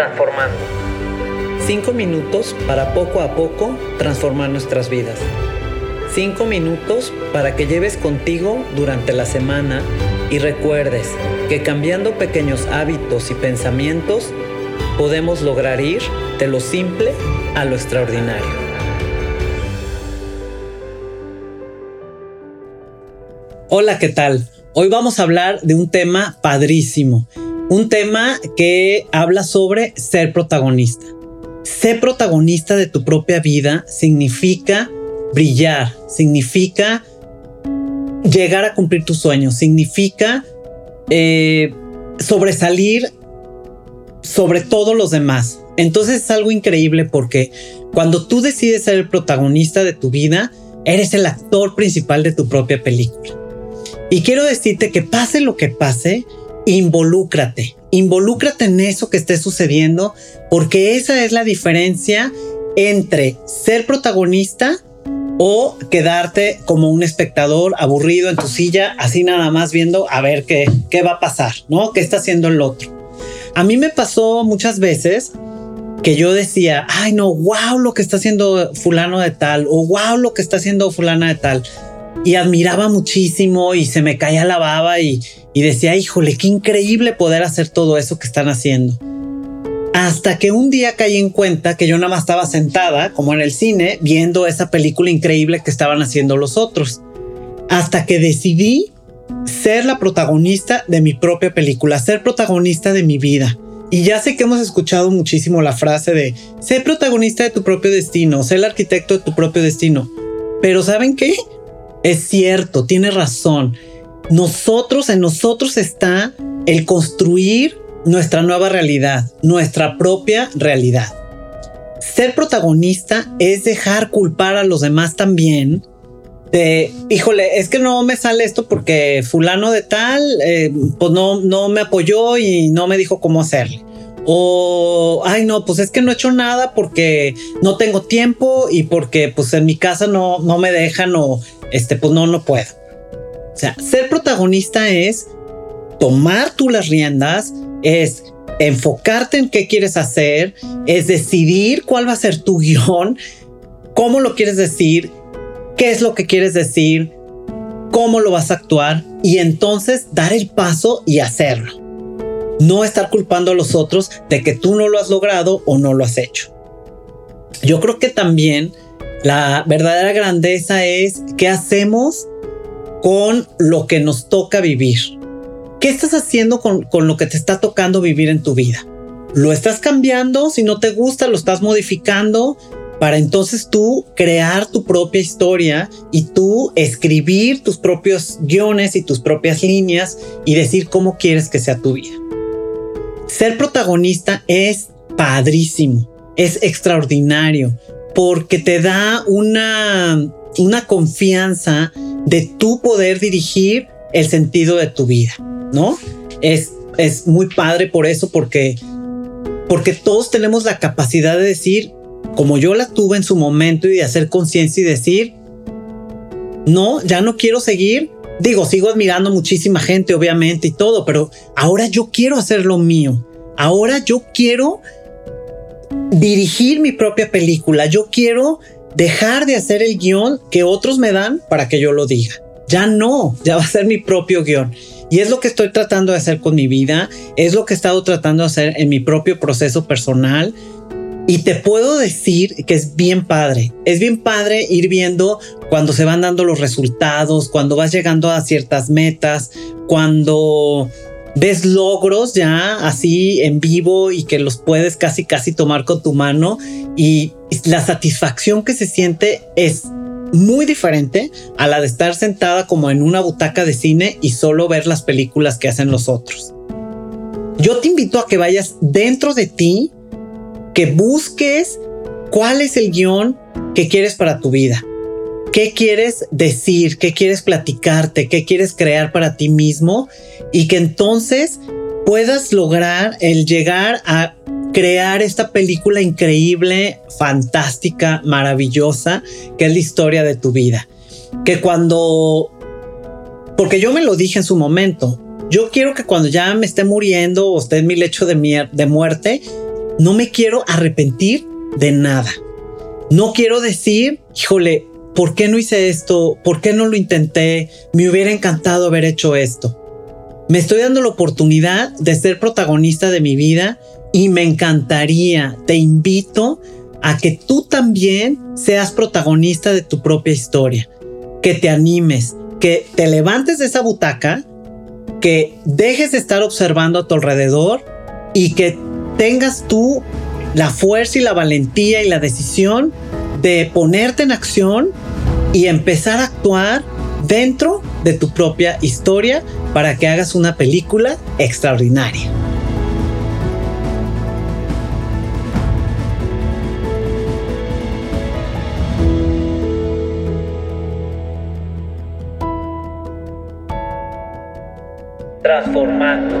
transformando. Cinco minutos para poco a poco transformar nuestras vidas. Cinco minutos para que lleves contigo durante la semana y recuerdes que cambiando pequeños hábitos y pensamientos podemos lograr ir de lo simple a lo extraordinario. Hola, ¿qué tal? Hoy vamos a hablar de un tema padrísimo, un tema que habla sobre ser protagonista. Ser protagonista de tu propia vida significa brillar, significa llegar a cumplir tus sueños, significa eh, sobresalir sobre todos los demás. Entonces es algo increíble porque cuando tú decides ser el protagonista de tu vida, eres el actor principal de tu propia película. Y quiero decirte que pase lo que pase, involúcrate, involúcrate en eso que esté sucediendo, porque esa es la diferencia entre ser protagonista o quedarte como un espectador aburrido en tu silla, así nada más viendo a ver qué, qué va a pasar, ¿no? ¿Qué está haciendo el otro? A mí me pasó muchas veces que yo decía, ay no, wow lo que está haciendo fulano de tal, o wow lo que está haciendo fulana de tal y admiraba muchísimo y se me caía la baba y, decía, híjole, qué increíble poder hacer todo eso que están haciendo. Hasta que un día caí en cuenta que yo nada más estaba sentada, como en el cine, viendo esa película increíble que estaban haciendo los otros. Hasta que decidí ser la protagonista de mi propia película, ser protagonista de mi vida. Y ya sé que hemos escuchado muchísimo la frase de ser protagonista de tu propio destino, ser el arquitecto de tu propio destino. Pero ¿saben qué? Es cierto, tiene razón. Nosotros, en nosotros está el construir nuestra nueva realidad, nuestra propia realidad. Ser protagonista es dejar culpar a los demás también de, híjole, es que no me sale esto porque fulano de tal, eh, pues no, no me apoyó y no me dijo cómo hacerle. O, ay no, pues es que no he hecho nada porque no tengo tiempo y porque pues en mi casa no, no me dejan o este, pues no, no puedo. O sea, ser protagonista es tomar tú las riendas, es enfocarte en qué quieres hacer, es decidir cuál va a ser tu guion, cómo lo quieres decir, qué es lo que quieres decir, cómo lo vas a actuar y entonces dar el paso y hacerlo. No estar culpando a los otros de que tú no lo has logrado o no lo has hecho. Yo creo que también la verdadera grandeza es qué hacemos con lo que nos toca vivir. ¿Qué estás haciendo con, lo que te está tocando vivir en tu vida? ¿Lo estás cambiando? Si no te gusta, lo estás modificando para entonces tú crear tu propia historia y tú escribir tus propios guiones y tus propias líneas y decir cómo quieres que sea tu vida. Ser protagonista es padrísimo, es extraordinario, porque te da una, una confianza de tu poder dirigir el sentido de tu vida, ¿no? Es, es muy padre por eso, porque, porque todos tenemos la capacidad de decir, como yo la tuve en su momento, y de hacer conciencia y decir, no, ya no quiero seguir. Digo, sigo admirando muchísima gente, obviamente, y todo, pero ahora yo quiero hacer lo mío. Ahora yo quiero dirigir mi propia película. Yo quiero dejar de hacer el guion que otros me dan para que yo lo diga. Ya no, ya va a ser mi propio guion. Y es lo que estoy tratando de hacer con mi vida, es lo que he estado tratando de hacer en mi propio proceso personal. Y te puedo decir que es bien padre, es bien padre ir viendo cuando se van dando los resultados, cuando vas llegando a ciertas metas, cuando ves logros ya así en vivo y que los puedes casi casi tomar con tu mano y la satisfacción que se siente es muy diferente a la de estar sentada como en una butaca de cine y solo ver las películas que hacen los otros. Yo te invito a que vayas dentro de ti, que busques cuál es el guion que quieres para tu vida. Qué quieres decir, qué quieres platicarte, qué quieres crear para ti mismo y que entonces puedas lograr el llegar a crear esta película increíble, fantástica, maravillosa, que es la historia de tu vida. Que cuando, porque yo me lo dije en su momento, yo quiero que cuando ya me esté muriendo o esté en mi lecho de, de muerte, no me quiero arrepentir de nada. No quiero decir, híjole, ¿por qué no hice esto? ¿Por qué no lo intenté? Me hubiera encantado haber hecho esto. Me estoy dando la oportunidad de ser protagonista de mi vida y me encantaría, te invito a que tú también seas protagonista de tu propia historia, que te animes, que te levantes de esa butaca, que dejes de estar observando a tu alrededor y que tengas tú la fuerza y la valentía y la decisión de ponerte en acción y empezar a actuar dentro de tu propia historia para que hagas una película extraordinaria. transformando